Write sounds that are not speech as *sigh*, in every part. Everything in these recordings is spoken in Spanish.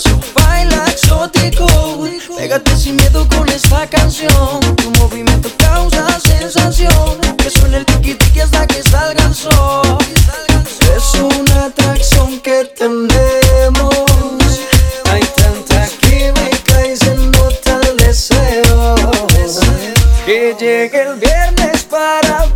sentimiento. Baila exótico, pégate sin miedo con esta canción. Tu movimiento causa sensación, que suene el tiki hasta que salga el sol. Es una atracción que tenemos. Hay tanta química y se nota el deseo. Que llegue el viernes para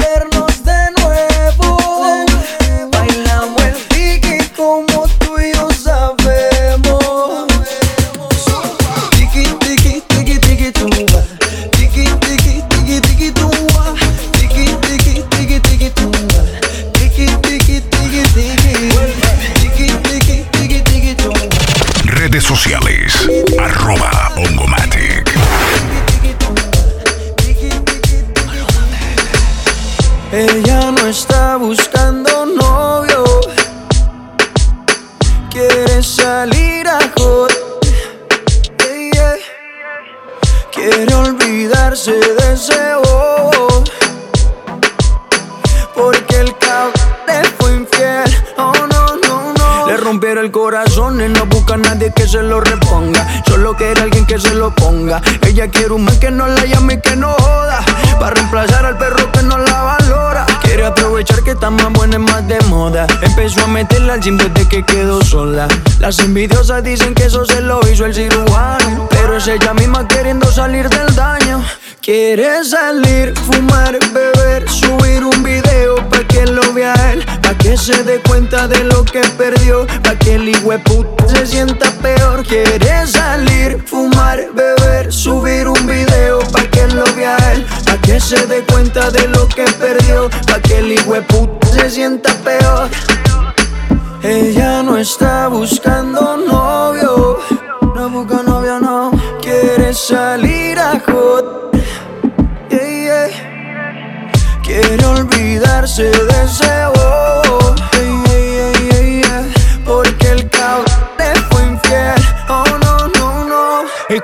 meterla al gym desde que quedó sola. Las envidiosas dicen que eso se lo hizo el cirujano. Pero es ella misma queriendo salir del daño. Quiere salir, fumar, beber, subir un video pa' que lo vea él, pa' que se dé cuenta de lo que perdió, pa' que el hijueput se sienta peor. Quiere salir, fumar, beber, subir un video pa' que lo vea él, pa' que se dé cuenta de lo que perdió, pa' que el hijueput se sienta peor. Ella no está buscando novio, no busca novio, no quiere salir a joder. Yeah. Quiere olvidarse de ese bobo.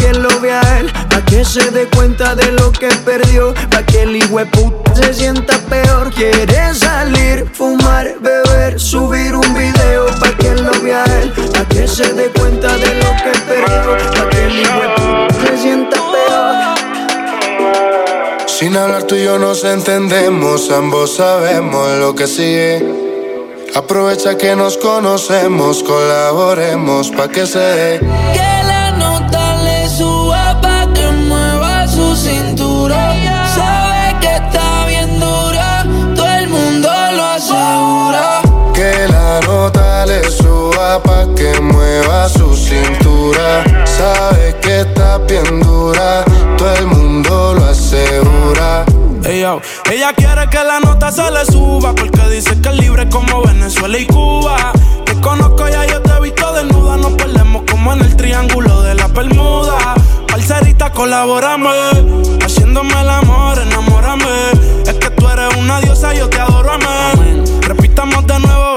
que lo vea él, pa' que se dé cuenta de lo que perdió, pa' que el hijueput se sienta peor. Quiere salir, fumar, beber, subir un video pa' que lo vea él, pa' que se dé cuenta de lo que perdió, pa' que el hijueput se sienta peor. Sin hablar tú y yo nos entendemos, ambos sabemos lo que sigue. Aprovecha que nos conocemos, colaboremos pa' que se. Pa' que mueva su cintura. Sabe que está bien dura, todo el mundo lo asegura. Ey, yo. Ella quiere que la nota se le suba porque dice que es libre como Venezuela y Cuba. Te conozco ya, yo te he visto desnuda. Nos perdemos como en el triángulo de la Bermuda. Parcerita, colaborame. Haciéndome el amor, enamórame. Es que tú eres una diosa, yo te adoro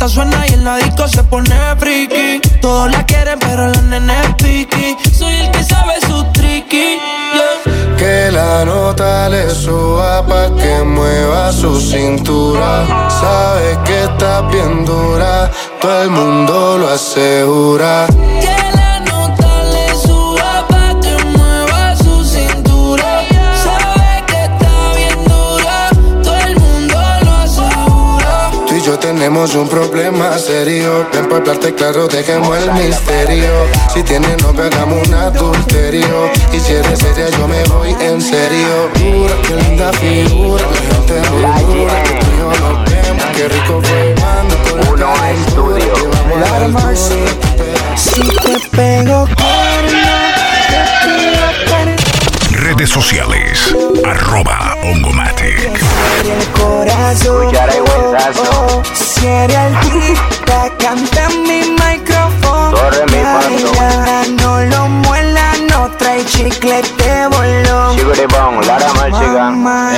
Pista suena y en la disco se pone friki. Todos la quieren, pero la nene es piqui. Soy el que sabe su tricky. Que la nota le suba pa' que mueva su cintura. Sabe que está bien dura, todo el mundo lo asegura. Tenemos un problema serio. Ven para hablarte claro, dejemos el misterio. Si tienes no hagamos un adulterio. Y si eres seria, yo me voy en serio. Dura, qué linda figura, la gente dura. Que tú y yo nos vemos, qué rico fue cuando con la calentura. Que vamos a Si te pego Redes sociales, arroba Ongomatic. El eres el canta en mi micrófono. No lo muela, no trae chicle bolón.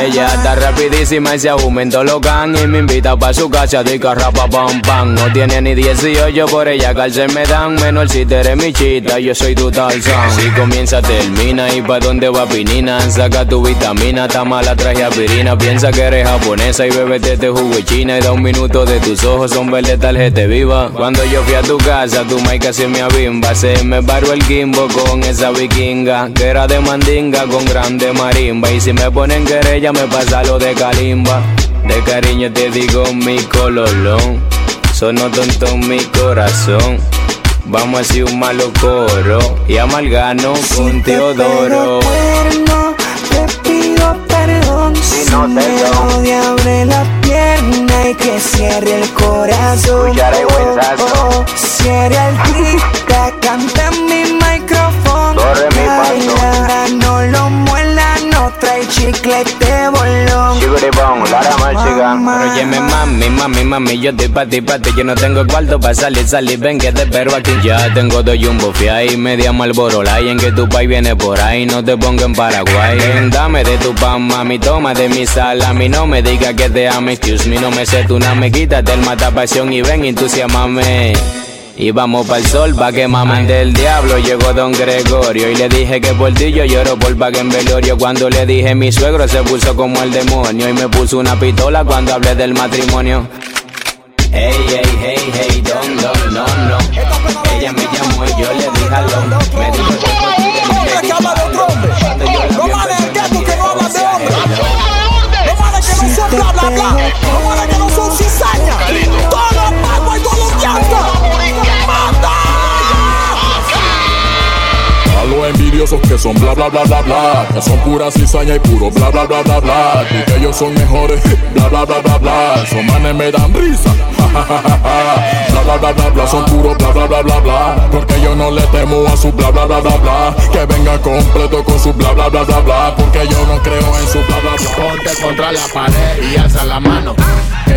Ella está rapidísima y se aumentó lo can Y me invita pa' su casa de carrapa pam pam. No tiene ni 18, por ella calce me dan. Menor si te eres mi chita, yo soy tu Tarzan Si comienza, termina y pa' dónde va Pinina. Saca tu vitamina, está mala traje aspirina. Piensa que eres japonesa y bebete este jugo china. Y da un minuto de tus ojos, son verde tarjeta viva. Cuando yo fui a tu casa, tu mai casi me abimba. Se me paró el gimbo con esa vikinga Que era de mandinga con grande marimba. Y si me ponen querella me pasa lo de calimba. De cariño te digo mi cololón. Sono tonto mi corazón. Vamos a hacer un malo coro y amalgano con Teodoro. si no te me abre la pierna y que cierre el corazón. Oh, oh, cierre el *laughs* canta en mi micrófono. Corre mi no trae chicle de bolón. Pero oye, mami, mami, mami, yo estoy pa' ti, pa' ti. Yo no tengo cuarto pa' salir, salir, ven que te espero aquí. Ya tengo dos jumbo y media malboro y en que tu país viene por ahí, no te ponga en Paraguay. Ven, dame de tu pan, mami, toma de mi sal. A mí no me diga que te ame, excuse me, no me sé tu me quítate el mata pasión y ven, entusiasmame. Y vamos pa'l sol pa' que mamen del diablo. Llegó don Gregorio y le dije que por ti yo lloro por pa' en velorio. Cuando le dije mi suegro se puso como el demonio Y me puso una pistola cuando hablé del matrimonio. Hey, hey, hey, hey, don, don, no, no Ella me llamó y yo le dije aló. Me envidiosos que son bla bla bla bla bla, que son pura cizaña y puro bla bla bla bla bla, y que ellos son mejores, bla bla bla bla bla, son manes me dan risa, bla bla bla bla bla, son puro bla bla bla bla bla, porque yo no le temo a su bla bla bla bla bla, que venga completo con su bla bla bla bla bla, porque yo no creo en su bla bla bla. Ponte contra la pared y alza la mano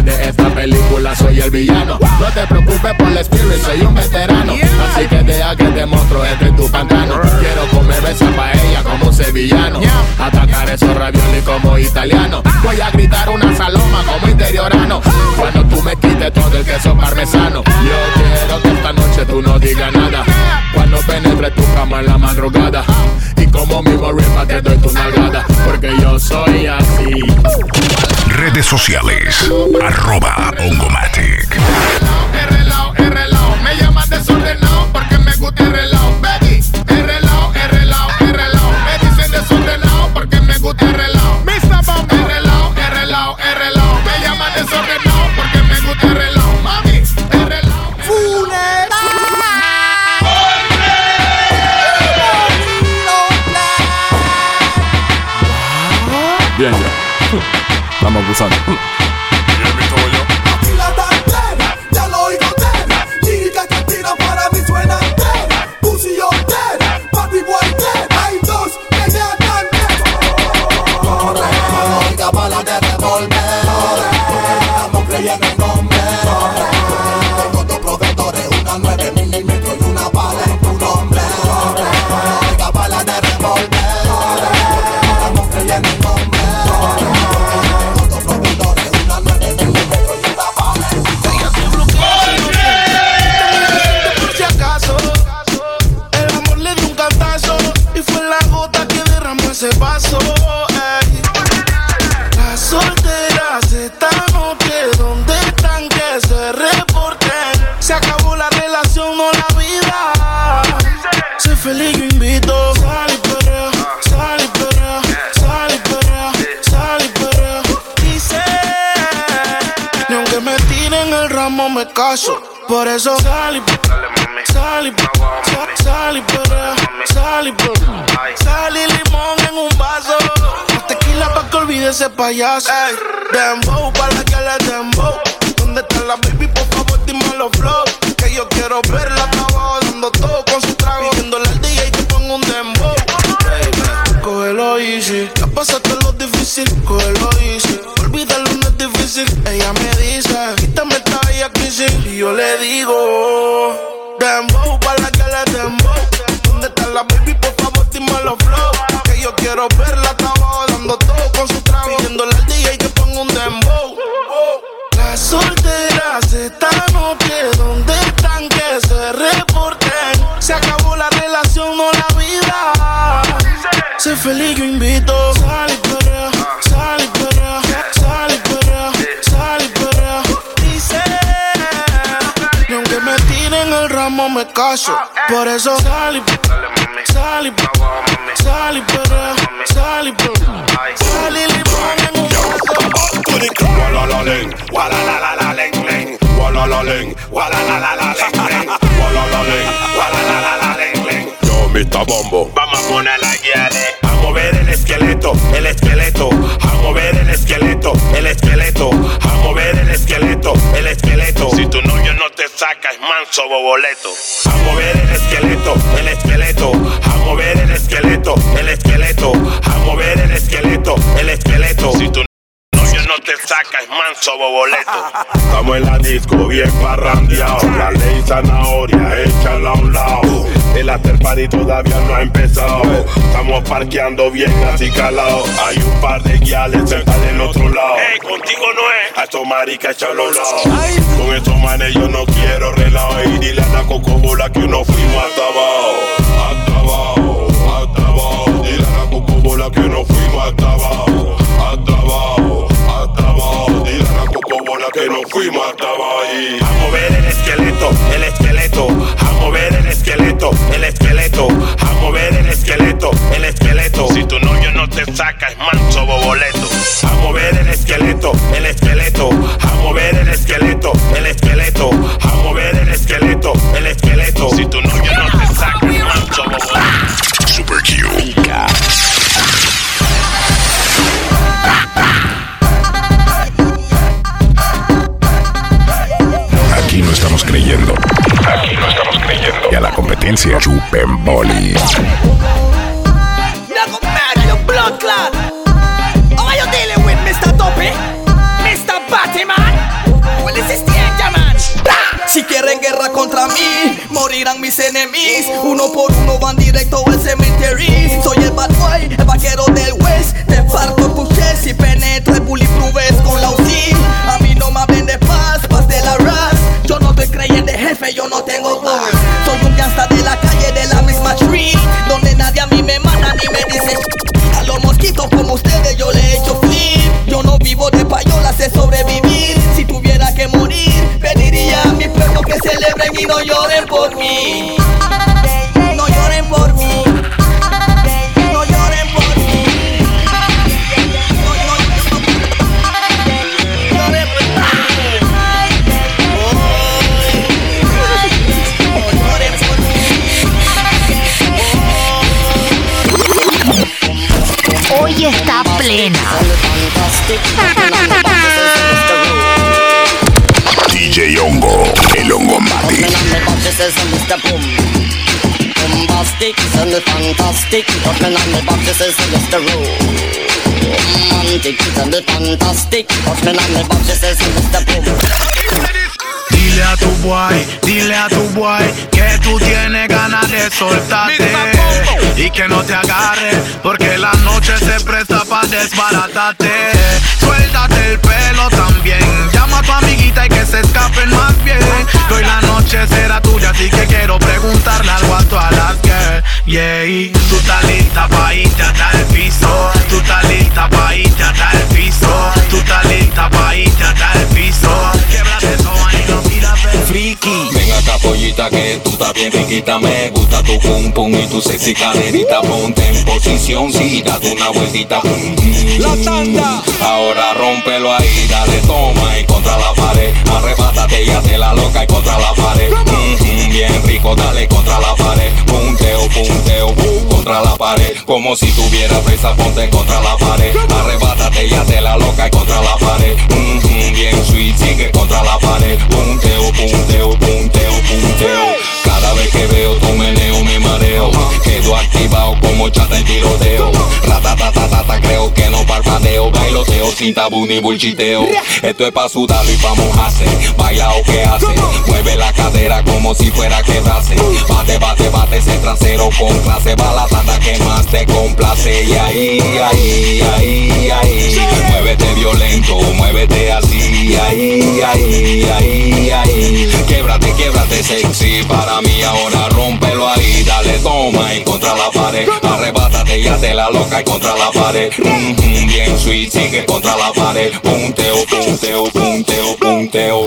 de esta película soy el villano. No te preocupes por el spirit, soy un veterano. Así que deja que te monstruo entre tu pantano. Quiero comer esa paella como un sevillano. Atacar esos raviolis como italiano. Voy a gritar una saloma como interiorano. Cuando tú me quites todo el queso parmesano. Yo quiero que esta noche tú no digas nada. Cuando penetre tu cama en la madrugada. Y como mismo ripa te doy tu nalgada. Porque yo soy así. Redes sociales arroba Ongomatic. El reloj, el reloj, me llaman desordenado porque me gusta el reloj, Estamos abusando. Aquí feliz, yo invito. Sal y perrea, sal y perrea, sal y perrea, sal y perrea. Dice, ni aunque me tiren el ramo me caso. Por eso sal y Sal y sa- sal y perrea, sal y perrea. Sal y limón en un vaso. Tequila pa' que olvide ese payaso. Ey, dembow pa' la que le dembow. ¿Dónde está la baby? Por favor, dime los flow. Que yo quiero verla abajo dando todo Yo le digo, dembow para la que le dembow. ¿Dónde está la baby? Por favor, dime los flow. Que yo quiero verla hasta abajo todo con su trago. Pidiéndole al DJ que ponga un dembow. Las solteras esta noche, ¿dónde están que se reporten? Se acabó la relación, no la vida. Sé feliz, yo invito. Caso. Por eso sal y sal y sal y perrea, sal y perrea. Sal y limón en un vaso. Walla la leng, saca, es manso boboleto. A mover el esqueleto, el esqueleto, a mover el esqueleto, el esqueleto, a mover el esqueleto, el esqueleto. Si novio no te saca, es manso boboleto. *laughs* Estamos en la disco bien parrandeado. La ley zanahoria, échala a un lado. El after party todavía no ha empezado. Estamos parqueando bien así calado. Hay un par de guiales sentadas del otro lado. Ey, contigo no es. A estos maricas un lado. Con estos manes yo no quiero relajo. Y dile a la cocobola que no fuimos hasta abajo. Hasta abajo, hasta abajo. Dile a la cocobola que no fuimos hasta abajo. Hasta abajo, hasta abajo. Dile a la cocobola que no fuimos hasta abajo. Y a mover el esqueleto, el esqueleto. A mover el esqueleto, el esqueleto. A mover el esqueleto, el esqueleto. Si tu novio no te saca, es manso boboleto. A mover el esqueleto, el esqueleto. A mover el esqueleto, el esqueleto. A mover el esqueleto, el esqueleto. Si tu novio no te saca, es manso boboleto. Super. Chupen. Si quieren guerra contra mí, morirán mis enemigos. Uno por uno van directo al cementerio. Soy el bad boy, el vaquero del West. Te parto tu chest y penetra bulletproof con la UCI. A mí no me hablen de paz, paz de la ras. Yo no estoy creyendo jefe, yo no tengo voz. De la calle de la misma street. Donde nadie a mí me manda ni me dice A los mosquitos como ustedes yo le echo flip. Yo no vivo de payola, sé sobrevivir. Si tuviera que morir, pediría a mi pueblo que celebren y no lloren por mí. DJ Hongo, el Hongo Matic. Bombastic, send the fantastic, me and the boxes the fantastic, the boom. Dile a tu boy, dile a tu boy que tú tienes ganas de soltarte y que no te agarre porque la noche se presta para desbaratarte. Suéltate el pelo también, llama a tu amiguita y que se escapen más bien. Hoy la noche será tuya, así que quiero preguntarle algo a todas las girls. Yeah, tú estás lista pa' irte hasta el piso, tú estás lista pa' irte hasta el piso, tú estás lista pa' irte hasta el piso. Friki. Ven acá pollita que tú estás bien riquita. Me gusta tu pum pum y tu sexy caderita. Ponte en posición, sí, date una vueltita. La tanda. Ahora rómpelo ahí, dale toma y contra la pared. Arrebátate y hazte la loca y contra la pared. Mm, Bien rico, dale contra la pared. Punteo, punteo, pum, contra la pared. Como si tuviera presa, ponte contra la pared. Arrebátate y hazte la loca y contra la pared. Mm, Bien sweet, sigue contra la pared. Punteo, punteo, punteo, punteo. Cada vez que veo tu meneo me mareo. Quedo activado como chata en tiroteo. Ratatatatata, creo que no parpadeo. Bailoteo sin tabú ni bullchiteo Esto es pa' sudarlo y pa' mojarse. Vaya o que hace. Mueve la cadera como si fuera que quebrarse Bate, bate, bate ese trasero con clase Va Ahí, ahí, ahí, Muévete violento, muévete así Ahí, ahí, ahí, ahí. Québrate, québrate sexy Para mí ahora rómpelo ahí. Dale toma y contra la pared. Arrebátate y hazte la loca y contra la pared. Mhm, Bien sweet, sigue contra la pared. Punteo, punteo, punteo, punteo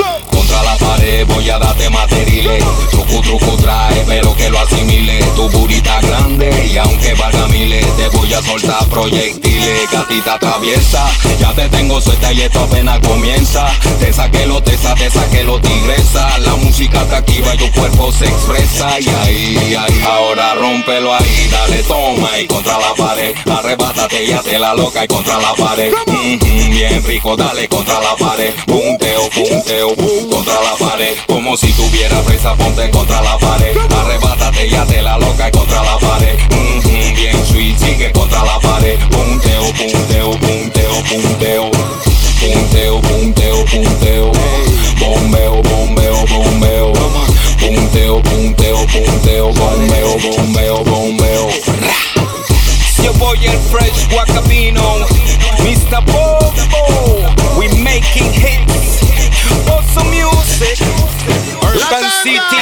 pared voy a darte materiales Truco, truco trae, pero que lo asimile. Tu burita grande y aunque valga miles Te voy a soltar proyectiles. Gatita traviesa, ya te tengo suelta y esto apenas comienza. Te saqué lo tesa, te saqué lo tigresa. La música te activa y tu cuerpo se expresa. Y ahí, ahí, ahora rómpelo ahí. Dale toma y contra la pared. Arrebátate y hazte la loca y contra la pared. Mhm, Bien rico, dale contra la pared. Punteo, punteo, pum, contra la pared Como si tuviera presa, ponte contra la pared. Arrebátate y hazte la loca contra la pared. Mhm, Bien sweet, sigue contra la pared. Punteo, punteo, punteo, punteo. Punteo, punteo, punteo. Bombeo, bombeo, bombeo. Punteo, punteo, punteo. Bombeo, bombeo, bombeo. Yo voy el fresh guacamino, Mr. Bobo. We making hits, City,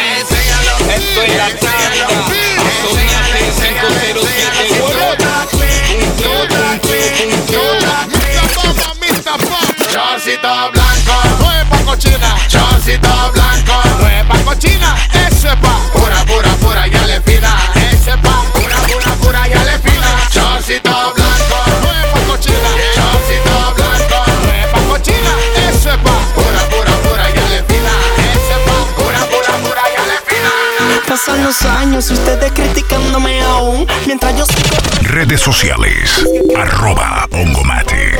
años y ustedes criticándome aún Mientras yo sigo Redes sociales. Arroba Ongomatic.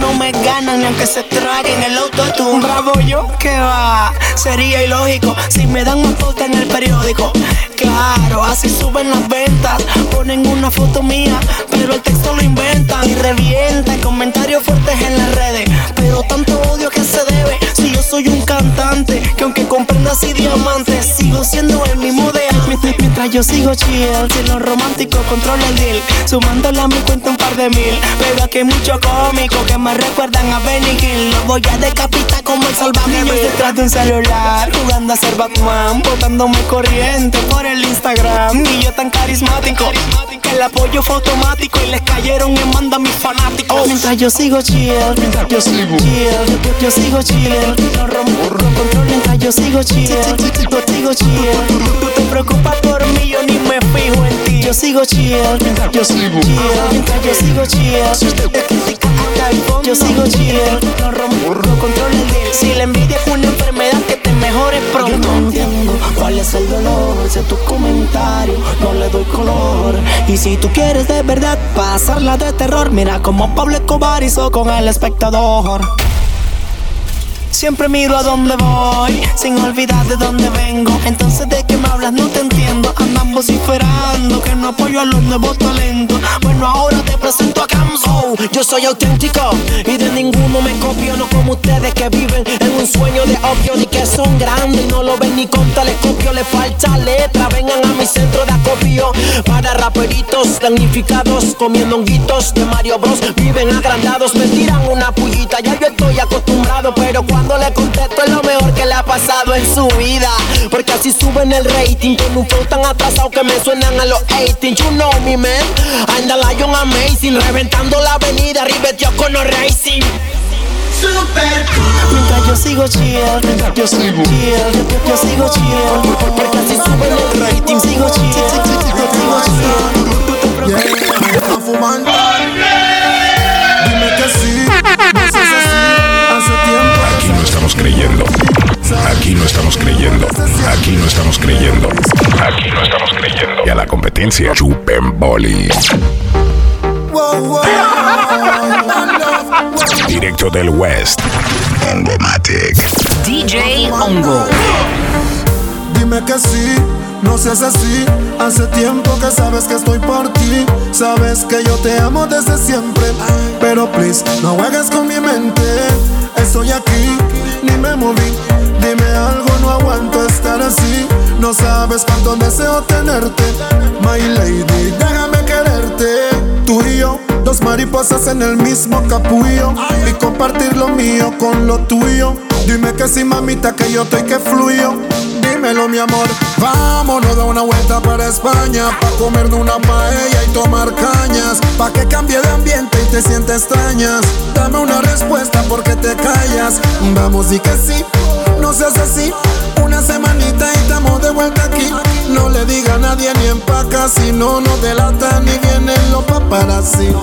No me ganan ni aunque se traguen el autotune. Bravo yo, que va, sería ilógico Si me dan una foto en el periódico. Claro, así suben las ventas. Ponen una foto mía, pero el texto lo inventan. Y revientan comentarios fuertes en las redes. Pero tanto odio que se debe Si yo soy un cantante Que aunque comprenda así diamantes Sigo siendo el mismo de antes. Mientras yo sigo chill Si lo romántico controla el deal. Sumándole a mi cuenta un par de mil. Pero aquí hay mucho cómico Que me recuerdan a Benny Hill. Lo voy a decapitar como el Niños detrás de un celular Jugando a ser Batman Botándome corriente por el Instagram. Y yo tan carismático Que el apoyo fue automático Y les cayeron y manda a mis fanáticos. Mientras yo sigo chill Mientras yo sigo chill Yo, yo sigo chill No rompo control Mientras yo sigo chill Yo sigo chill. Tú te preocupas por mí Yo ni me fijo en ti Yo sigo chill yo sigo chill yo sigo chill. Si usted te critica hasta el fondo Yo sigo chill No rompo control el deal. Si la envidia es una enfermedad Que te mejores pronto. Yo no entiendo cuál es el dolor Si tu comentario no le doy color. Y si tú quieres de verdad pasarla de terror Mira como Pablo Escobar hizo con el espectador Siempre miro a dónde voy, sin olvidar de dónde vengo. Entonces, ¿de qué me hablas? No te entiendo. Andan vociferando que no apoyo a los nuevos talentos. Bueno, ahora te presento a Camso. Yo soy auténtico y de ninguno me copio. No como ustedes que viven en un sueño de opio. Ni que son grandes y no lo ven ni con telescopio. Le falta letra. Vengan a mi centro de acopio. Para raperitos damnificados, comiendo honguitos de Mario Bros. Viven agrandados, me tiran una pullita. Ya yo estoy acostumbrado, pero cuando le contesto es lo mejor que le ha pasado en su vida. Porque así suben el rating. Con un flow tan atrasado que me suenan a los 18. You know me, man. Anda Lion Amazing. Reventando la avenida. Riveteo con los racing. Super Mientras yo sigo chill, mientras yo sigo chill, yo sigo chill. Porque así suben el rating, sigo chill, sigo chill. Yeah, fumando. Competencia, chupen boli. Directo del West. Ongomatic. DJ Ongo. Dime que sí, no seas así. Hace tiempo que sabes que estoy por ti. Sabes que yo te amo desde siempre. Pero please, no juegues con mi mente. Estoy aquí, ni me moví. Dime algo, no aguanto estar así. No sabes cuánto deseo tenerte. My lady, déjame quererte. Tú y dos mariposas en el mismo capullo. Y compartir lo mío con lo tuyo. Dime que sí, mamita, que yo estoy que fluyo. Dímelo, mi amor. Vámonos a una vuelta para España. Pa' comer de una paella y tomar cañas. Pa' que cambie de ambiente y te sientes extrañas. Dame una respuesta porque te callas. Vamos, y que sí. No seas así. Una semanita y estamos de vuelta aquí. No le diga a nadie ni empaca. Si no, no delata ni vienen los paparazzi.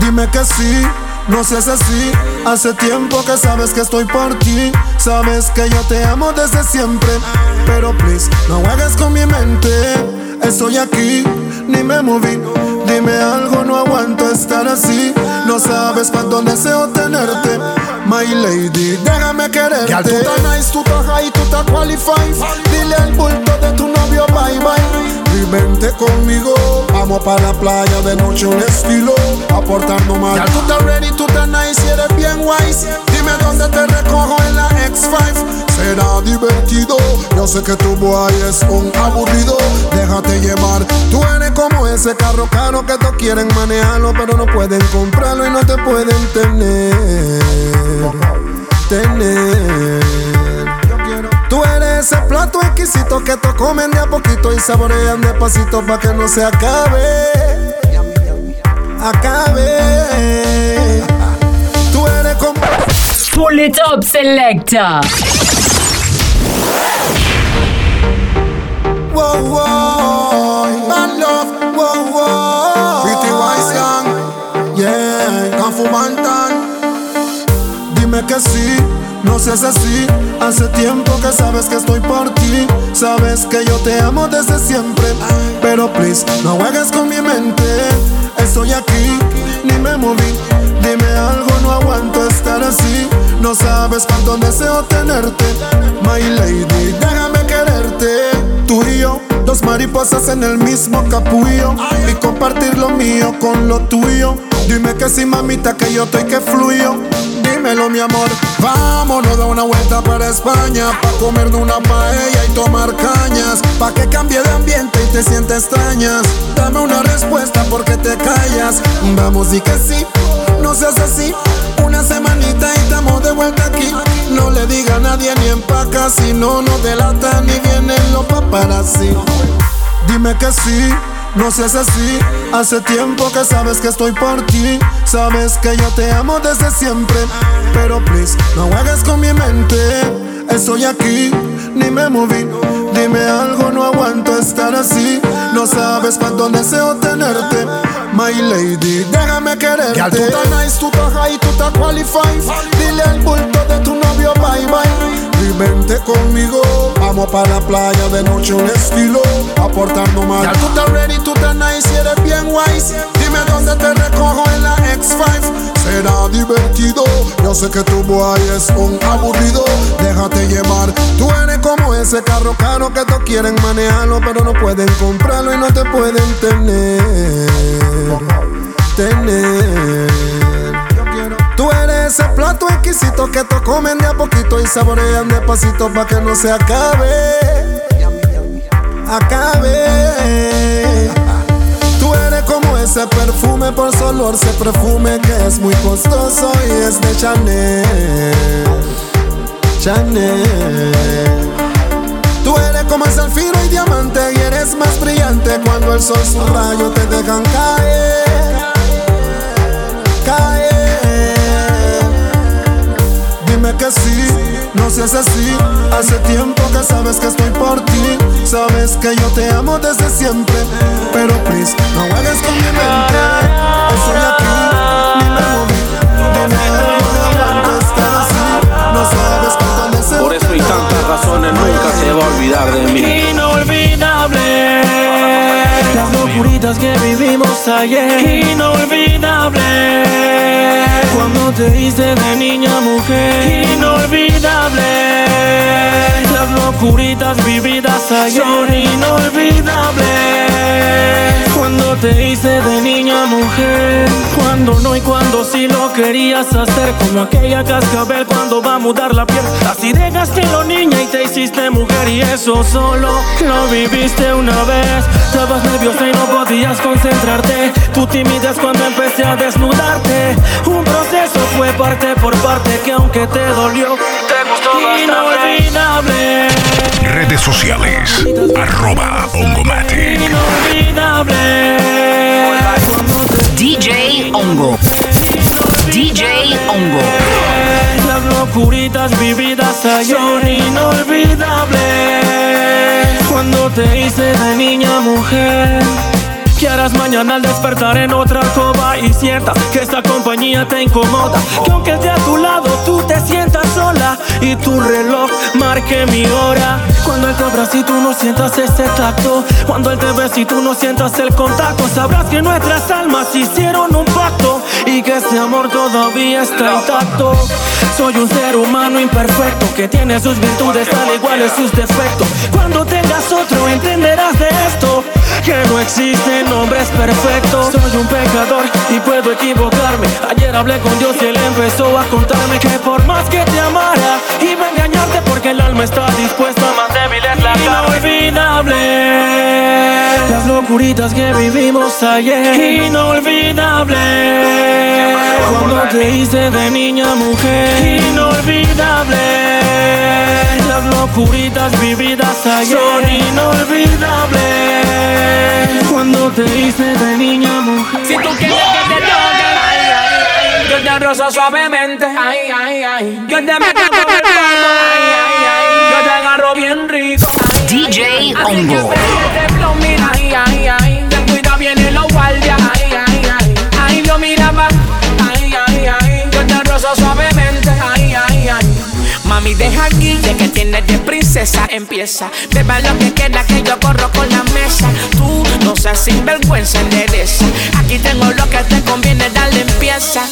Dime que sí. No seas así, hace tiempo que sabes que estoy por ti. Sabes que yo te amo desde siempre. Pero please, no juegues con mi mente. Estoy aquí, ni me moví. Dime algo, no aguanto estar así. No sabes cuánto deseo tenerte. My lady, déjame quererte. Ya tú estás nice, tú estás high, tú estás qualified. Dile al bulto de tu novio bye bye. Y vente conmigo, vamos para la playa de noche un estilo, aportando más. Ya tú ready, estás nice eres bien wise. Dime dónde te recojo en la X5. Será divertido, yo sé que tu boy es un aburrido. Déjate llevar, tú eres como ese carro caro que todos quieren manejarlo, pero no pueden comprarlo y no te pueden tener. Tener. Tú eres ese plato exquisito que te comen de a poquito y saborean despacito pa' que no se acabe. Acabe. Tú eres como. Pull it up, selector. Wow, wow. Bad love. Wow, wow. Pretty wise young. Yeah. Cafu Bantan. Dime que sí. No seas así, hace tiempo que sabes que estoy por ti. Sabes que yo te amo desde siempre. Pero please, no juegues con mi mente. Estoy aquí, ni me moví. Dime algo, no aguanto estar así. No sabes cuánto deseo tenerte. My lady, déjame quererte. Tú y yo, dos mariposas en el mismo capullo. Y compartir lo mío con lo tuyo. Dime que sí, mamita, que yo estoy que fluyo. Dímelo, mi. Vámonos a una vuelta para España. Pa' comer de una paella y tomar cañas. Pa' que cambie de ambiente y te sientes extrañas. Dame una respuesta porque te callas. Vamos, y que sí. No seas así. Una semanita y estamos de vuelta aquí. No le diga a nadie ni empaca. Si no, no delata ni vienen los paparazzi. Dime que sí. No seas así, hace tiempo que sabes que estoy por ti. Sabes que yo te amo desde siempre. Pero please, no juegues con mi mente. Estoy aquí, ni me moví. Dime algo, no aguanto estar así. No sabes cuánto deseo tenerte. My lady, déjame quererte. Tú nice, tú high, tú qualified. Dile al bulto de tu novio bye bye. Y vente conmigo, vamos para la playa de noche un estilo, aportando más. Ya tú estás ready, tú estás nice y eres bien wise. Dime Dime dónde te recojo en la X5. Será divertido. Yo sé que tu boy es un aburrido. Déjate llevar. Tú eres como ese carro caro que todos quieren manejarlo, pero no pueden comprarlo y no te pueden tener. Tener. Ese plato exquisito que te comen de a poquito y saborean de pasito para que no se acabe. Acabe. Tú eres como ese perfume por su olor, ese perfume que es muy costoso y es de Chanel. Chanel. Tú eres como ese alfiro y diamante y eres más brillante cuando el sol sus rayos te dejan caer. Caer. Dime que sí, no seas así. Hace tiempo que sabes que estoy por ti. Sabes que yo te amo desde siempre. Pero please, no juegues con mi mente. Estoy aquí, ni me moví. Dime, no aguanto estar así. No sabes cuánto deseo. Por eso y tantas razones nunca se va a olvidar de mí. Inolvidable Las locuritas que vivimos ayer Inolvidable Cuando te hice de niña mujer Inolvidable. Las locuritas vividas ayer Son inolvidables. Cuando te hice de niña mujer Cuando no y cuando sí lo querías hacer. Como aquella cascabel cuando va a mudar la piel. Así dejaste lo niña y te hiciste mujer. Y eso solo lo viviste una vez. Estabas nerviosa y no podías concentrarte. Tu timidez cuando empecé a desnudarte Un proceso fue parte por parte Que aunque te dolió, te gustó bastante Inolvidable Redes sociales. Arroba Ongomatic. Inolvidable DJ Ongo. DJ Ongo. Las locuritas vividas ayer son inolvidables Cuando te hice de niña mujer ¿Qué harás mañana al despertar en otra alcoba? Y sientas que esta compañía te incomoda Que aunque esté a tu lado tú te sientas sola Y tu reloj marque mi hora. Cuando él te abraza y tú no sientas ese tacto Cuando él te besa y tú no sientas el contacto Sabrás que nuestras almas hicieron un pacto Y que ese amor todavía está intacto. Soy un ser humano imperfecto Que tiene sus virtudes al igual que sus defectos. Cuando tengas otro entenderás de esto que no existen hombres perfectos. Soy un pecador y puedo equivocarme. Ayer hablé con Dios y él empezó a contarme que por más que te amara, iba a engañarte porque el alma está dispuesta, más débil es la carne. Inolvidable. Las locuritas que vivimos ayer. Inolvidable. Cuando te hice de niña mujer. Inolvidable. Las locuritas vividas ayer. Son inolvidables. Cuando te hice de niña mujer. Si tú quieres que te toque, ay, ay, ay, yo te rozo suavemente, ay, ay, ay. Yo te meto con el ay, ay, ay. Yo te agarro bien rico. ay, DJ Mami, deja aquí, de que tienes de princesa, empieza. Beba lo que queda, que yo corro con la mesa. Tú no seas sinvergüenza, endereza. Aquí tengo lo que te conviene, dale empieza.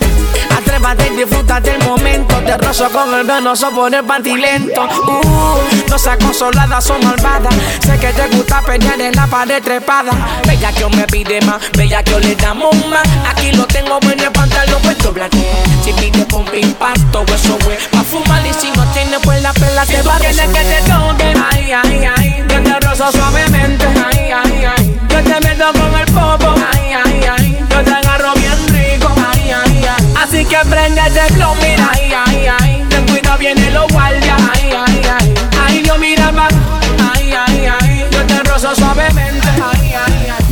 Atrévate y disfruta del momento. Te rozo con el venoso por el pantilento. Uh, no seas consolada, son malvada. Sé que te gusta pelear en la pared trepada. Bella que me pide más, bella que le damos más. Aquí lo tengo bueno, el pantalón puesto blate. Si pide con impacto, eso güey. Pa' fumar y si no tiene pues la pela te va a que te toque. Ay, ay, ay. Yo te rozo suavemente. Ay, ay, ay. Yo te meto con el popo. Ay, ay, ay. Yo te agarro bien rico. Ay, ay, ay. Así que prende ese flow, mira. Ay, ay, ay. Ten cuidado, viene los guardias. Ay, ay, ay. Ay, yo mira más. Ay, ay, ay. Yo te rozo suavemente. Ay, ay, ay.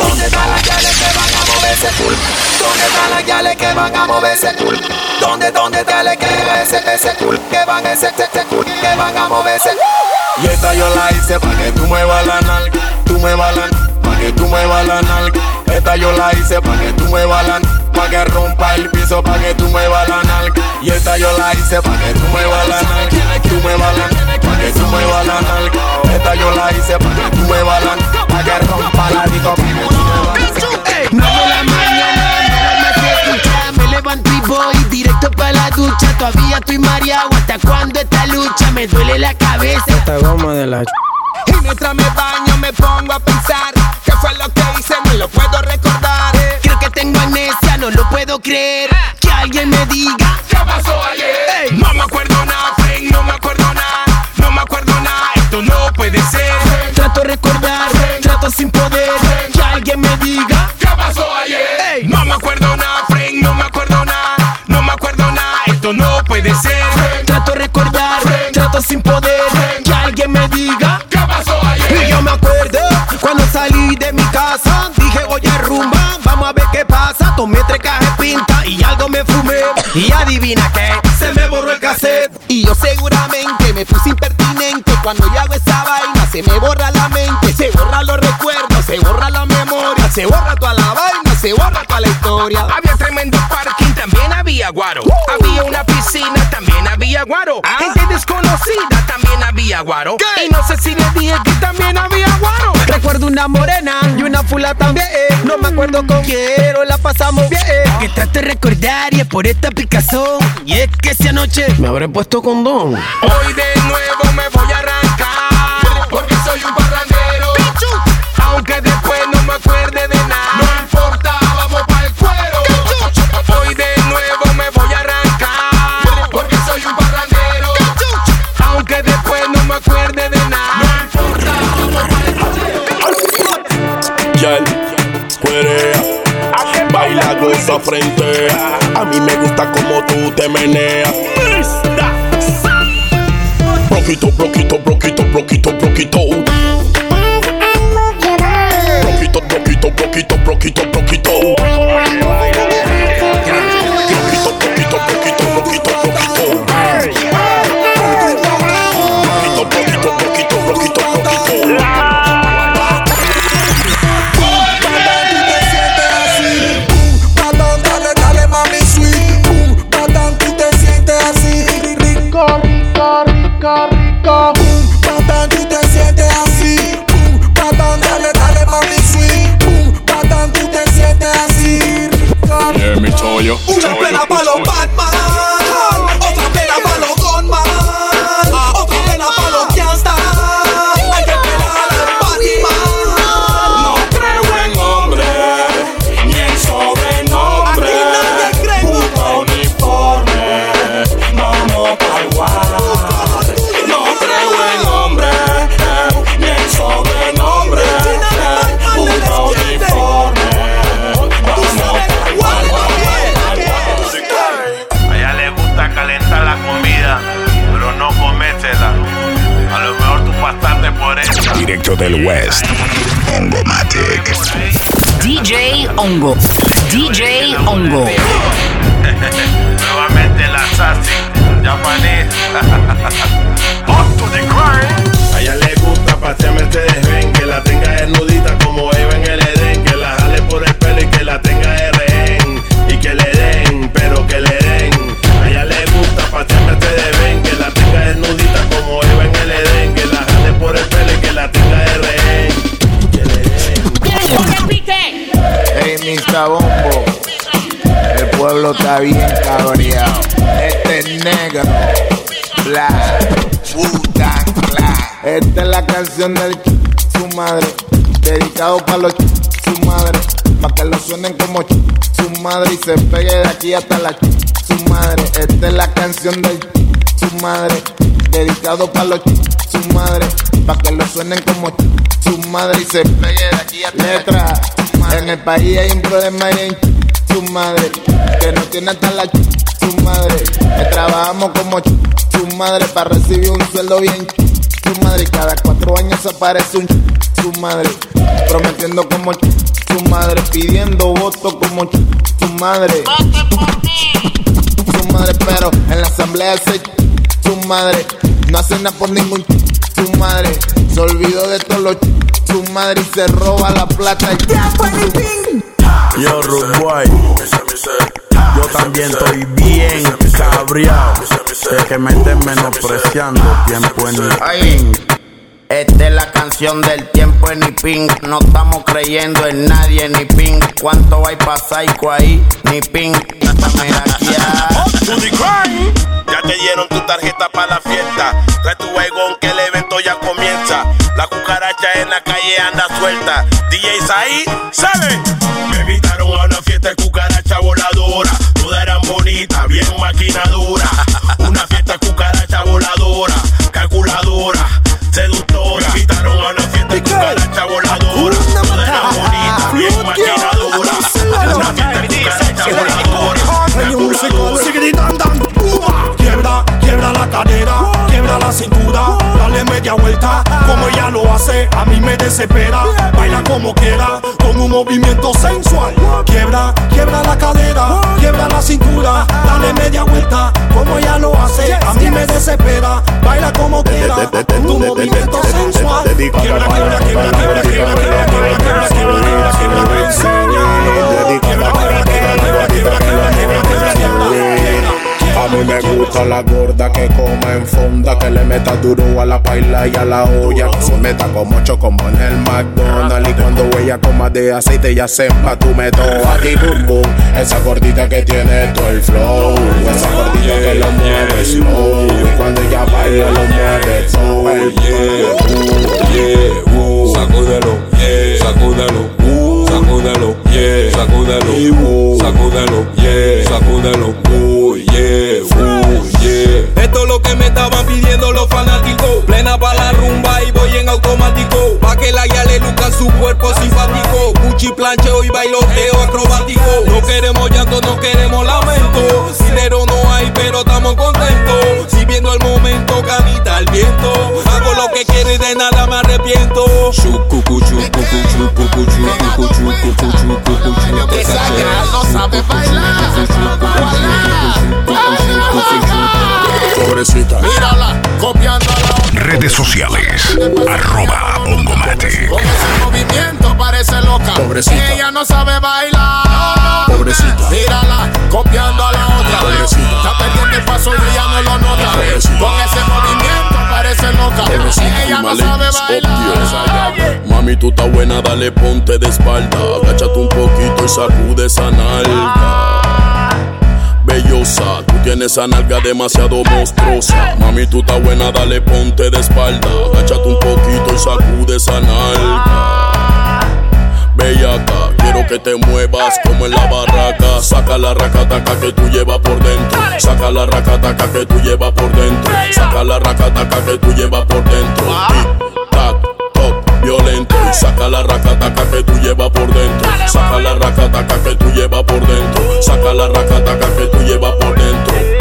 ¿Dónde están ese culo? ¿Dónde están las yales que van a mover ese culo? ¿Dónde, dónde están las que ese, ese culo? Que van ese, ese culo, que van a mover ese Y esta yo la hice pa' que tú muevas la nalga, tú muevas la pa' que tú muevas la nalga. Esta yo la hice pa' que tú muevas la pa' que rompa el piso, pa' que tú muevas la nalga. Y esta yo la hice pa' que tú muevas la nalga, tú muevas la pa' que tú muevas la nalga. Esta yo la hice pa' que tú muevas la pa' que rompa la disco, no de la mañana, me alarma se escucha. Me levanto y voy directo para la ducha. Todavía estoy mareado hasta cuando esta lucha me duele la cabeza. Esta goma de la. Y mientras me baño, me pongo a pensar. ¿Qué fue lo que hice? No lo puedo recordar. Creo que tengo amnesia, no lo puedo creer. Que alguien me diga, ¿qué pasó ayer? No me acuerdo nada, Frank, no me acuerdo nada. No me acuerdo nada, esto no puede ser. Trato de recordar, trato sin poder. Que alguien me diga. Sin poder. Que alguien me diga. ¿Qué pasó ayer? Y yo me acuerdo cuando salí de mi casa. Dije, oye, rumba, vamos a ver qué pasa. Tomé tres cajas de pinta y algo me fumé. Y adivina qué, se me borró el cassette. Y yo seguramente me puse impertinente Cuando yo hago esa vaina se me borra la mente Se borran los recuerdos, se borra la memoria Se borra toda la vaina, se borra toda la historia Había tremendo parking, también había guaro Había Y no sé si le dije que también había guaro Recuerdo una morena y una fula también. No me acuerdo con quién, pero la pasamos bien. Que trato de recordar y es por esta picazón. Y es que esa noche Me habré puesto condón. Hoy de nuevo me voy a arrancar Porque soy un Yal, cuerea, baila con esa frente. A mí me gusta como tú te meneas. Broquito, broquito, broquito. Broquito, broquito, broquito, broquito, broquito. Broquito, broquito, Chollo. Una pena para los Batman DJ canción del su madre. Dedicado para los su madre. Para que lo suenen como su madre y se pegue de aquí hasta la su madre. Esta es la canción del su madre. Dedicado para los su madre. Para que lo suenen como su madre y se pegue de aquí hasta letra. En el país hay un problema y en su madre que no tiene hasta la su madre. Que trabajamos como su madre para recibir un sueldo bien su madre. Cada cuatro años aparece un ch- su madre prometiendo como ch- su madre, pidiendo votos como ch- su madre. Su madre, pero en la asamblea se ch- su madre no hace nada por ningún ch- su madre. Se olvidó de todo lo ch- su madre y se roba la plata. y- Yo, Boy. Yo también estoy bien cabreado de que me estén menospreciando tiempo en mi Ay, esta es la canción del tiempo es ni ping. No estamos creyendo en nadie ni ping. ¿Cuánto hay pa' psycho ahí? Ni ping. Mira aquí To the crime. Ya te dieron tu tarjeta para la fiesta. Trae tu wagon que el evento ya comienza. La cucaracha en la calle anda suelta. DJs ahí, ¿sabe? Me invitaron siete cucarachas voladora, Todas eran bonitas, bien maquinadoras. Una fiesta cucaracha voladora, calculadora. Media vuelta, como ella lo hace, a mí me desespera. Baila como quiera, con un movimiento sensual. Quiebra, quiebra la cadera, quiebra la cintura, dale media vuelta, como ella lo hace, a mí me desespera. Baila como quiera, con un movimiento sensual. Quiebra, quiebra, quiebra, quiebra, quiebra, quiebra, quiebra, quiebra, quiebra, quiebra, quiebra, quiebra, enseña. Quiebra, quiebra, quiebra, quiebra, quiebra, quiebra, quiebra, quiebra, quiebra. A mí me gusta la gorda que coma en fonda, que le meta duro a la paila y a la olla, que se meta como ocho como en el McDonald's. Y cuando ella coma de aceite ya sepa tu método a ti boom boom. Esa gordita que tiene todo el flow, esa gordita que lo mueve slow. Y cuando ella baila lo mueve todo el. Sacúdelo, yeah, sacúdelo, uh, sacúdelo, yeah, sacúdelo, uh, sacúdelo, yeah, sacúdelo, uh, yeah, uh, yeah. Esto es lo que me estaban pidiendo los fanáticos. Plena pa' la rumba y voy en automático. Pa' que la ya le luzca su cuerpo simpático. Gucci plancheo y bailoteo acrobático. No queremos llanto, no queremos lamento. Dinero no hay, pero estamos contentos. Si viendo el momento, canita al viento. Hago lo que quiero y de nada me arrepiento. Chucucu, chucucu. Esa girl no sabe bailar. Pobrecita. Mírala, copiando a la Redes sociales. Arroba Ongomate. Con ese movimiento parece loca. Pobrecita. Ella no sabe bailar. Pobrecita. Mírala, copiando a la otra. Pobrecita. Está perdiendo el paso y ella no lo nota. Pobrecita. Con ese movimiento loca. Pobrecita, Ella no Prima sabe Ladies, bailar. obvio. Mami, tú estás buena, dale ponte de espalda. Agáchate un poquito y sacude esa nalga. Bellosa, tú tienes esa nalga demasiado monstruosa. Mami, tú estás buena, dale ponte de espalda. Agáchate un poquito y sacude esa nalga. Bellaca, quiero que te muevas como en la barraca. Saca la racataca que tú llevas por dentro. Saca la racataca que tú llevas por dentro. Saca la racataca que tú llevas por dentro. Tic, tac, toc, violento. Y saca la racataca que tú llevas por dentro. Saca la racataca que tú llevas por dentro. Saca la racataca que tú llevas por dentro.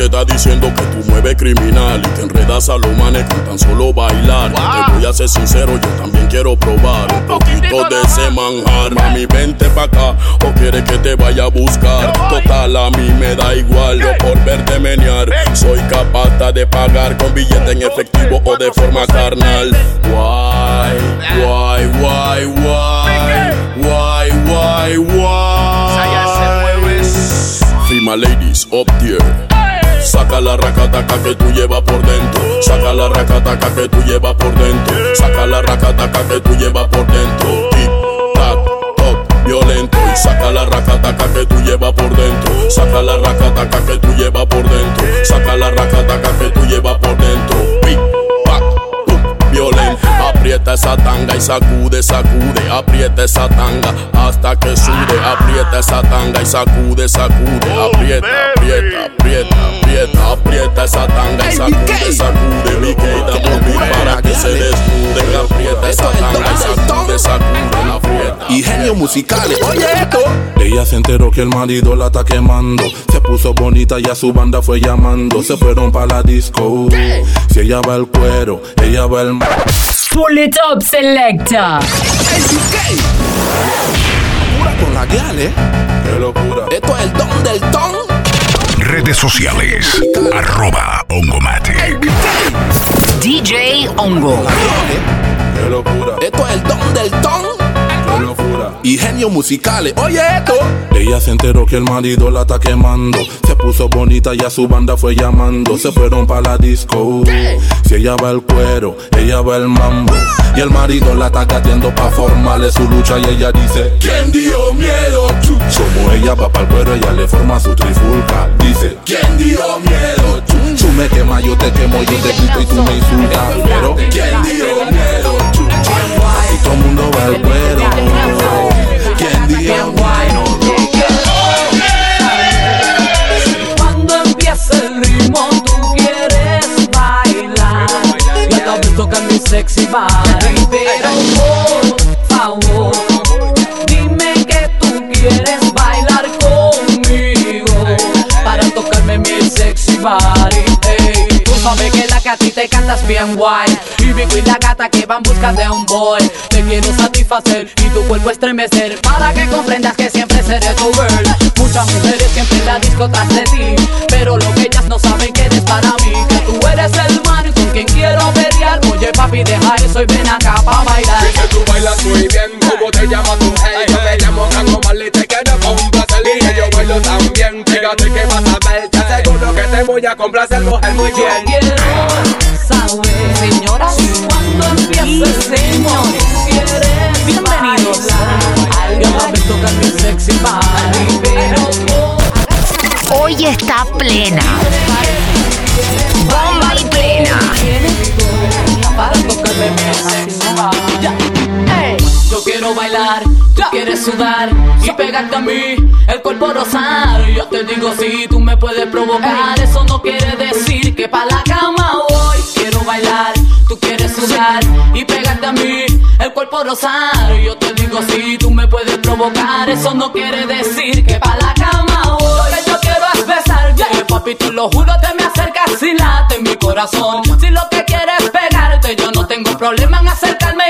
Gente está diciendo que tú mueves criminal y te enredas a los manes con tan solo bailar. Te voy a ser sincero, yo también quiero probar un poquito de ese manjar. Mami, vente pa' acá o quieres que te vaya a buscar. Total, a mí me da igual, yo por verte menear. Soy capaz de pagar con billete en efectivo o de forma carnal. Why, why, why, why, why, why, why. Prima ladies up there. Saca la racataca que tú llevas por dentro. Saca la racataca que tú llevas por dentro. Saca la racataca que tú llevas por dentro. Tic, tac, toc, violento. Y saca la racataca que tú llevas por dentro. Saca la racataca que tú llevas por dentro. Saca la racataca que tú llevas por dentro. Pic. Aprieta esa tanga y sacude, sacude. Aprieta esa tanga hasta que sude. Aprieta esa tanga y sacude, sacude. Aprieta, aprieta, aprieta, aprieta. Aprieta esa tanga y sacude, sacude. Mi para que se desnude. Aprieta esa tanga y sacude, sacude. Aprieta. y genios musicales. Oye esto. Ella se enteró que el marido la está quemando. Se puso bonita y a su banda fue llamando. Se fueron para la disco. Si ella va al cuero, ella va al. Pull it up, selecta. Pura con la guial, eh. Qué locura. Esto es el don del ton. Redes sociales. Arroba Ongomate. DJ Ongo. Qué locura. Esto es el don del ton. Y genios musicales, oye esto. Ella se enteró que el marido la está quemando. Se puso bonita y a su banda fue llamando. Se fueron para la disco. Si ella va al cuero, ella va al mambo. Y el marido la está gateando pa' formarle su lucha. Y ella dice: ¿Quién dio miedo? Como ella va para el cuero, ella le forma su trifulca. Dice: ¿Quién dio miedo? Tú me quemas, yo te quemo, yo te quito y tú me insultas. Pero ¿quién dio miedo? Y todo el mundo va al cuero. ¿Quién dio Cuando empieza el ritmo tú quieres bailar. Ya te que mi sexy body Pero por favor Dime que tú quieres bailar conmigo. Para tocarme mi sexy body ey. Tú sabes que a ti te cantas bien guay. Y Vico y la gata que van busca de un boy. Te quiero satisfacer y tu cuerpo estremecer. Para que comprendas que siempre seré tu girl. Muchas mujeres siempre en la disco tras de ti. Pero lo que ellas no saben que eres para mí. Que tú eres el man con quien quiero pelear. Oye papi deja eso y ven acá pa' bailar. Que tú bailas muy bien, ¿cómo te llamas tú? Hey, yo me llamo Rango Marley, te quiero complacer Y yo bailo también, fíjate que vas a ver. Te aseguro que te voy a complacer, mujer, muy bien sudar y pegarte a mí, el cuerpo rosar. Yo te digo si tú me puedes provocar, eso no quiere decir que pa' la cama voy. Quiero bailar, tú quieres sudar y pegarte a mí, el cuerpo rosar. Yo te digo si tú me puedes provocar, eso no quiere decir que pa' la cama voy. Lo que yo quiero es besarte, papi, tú lo juro, te me acercas y late mi corazón. Si lo que quieres es pegarte, yo no tengo problema en acercarme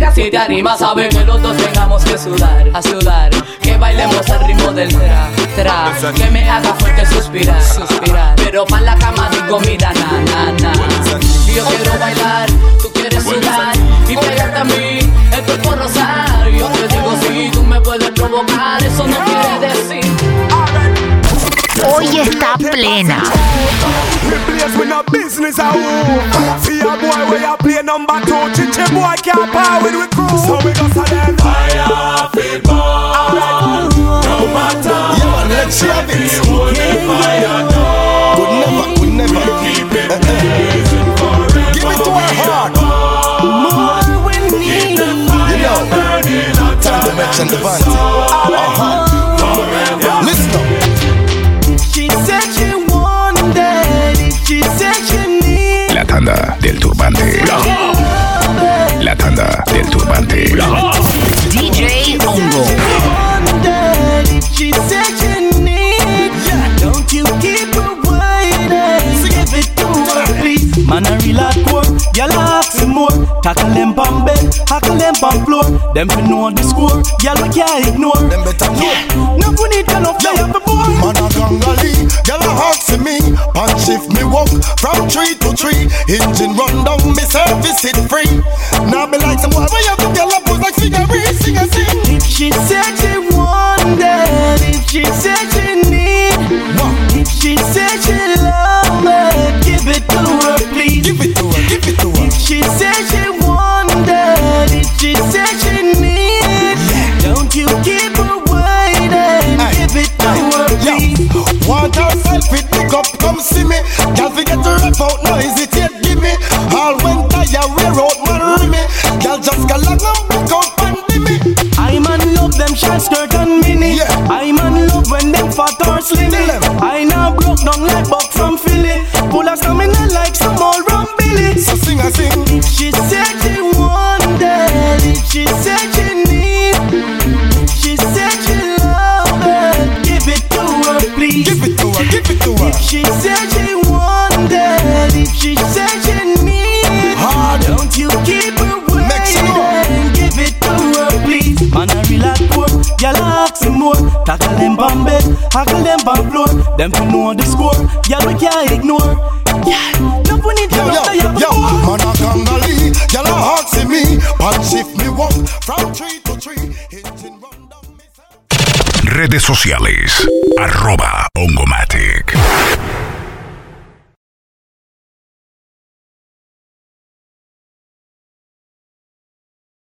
pegas y te animas, sabes que los dos tengamos que sudar, a sudar, que bailemos al ritmo del tra, tra, que me haga fuerte suspirar, suspirar, pero pa' la cama digo mira na na na, yo quiero bailar, tú quieres sudar y pegarte a mí, el cuerpo rosar, yo te digo si tú me puedes provocar, eso no Hoy está plena. Me place with no business a who See a boy where you play number two. Chiche boy can't power with we crew. So we go to Fire, feel ball No matter Yeah man, let's have it Hold me Could never, could never Keep it blazing forever Give it to her hard More we need You know, time to mention the vanity Uh-huh Man a real hardcore, y'all ask him more. Tackle them on bed, tackle them on floor. Them fi know the score, y'all we can't ignore. Them better know No we need to know play up the board. Man a gangali, gyal a asking me Pan shift me walk from tree to tree Engine run down, me service it free Now be like some boy, where you go gyal a pose like figurine Sing a sing If she said out, no Them to know the score. Yeah, we can't ignore. Yeah, no one need to Yo, know yo, yo, man a gangali, y'all a hard see me. Pan shift me walk from tree to tree. Engine run down. Redes sociales. Arroba Ongomatic.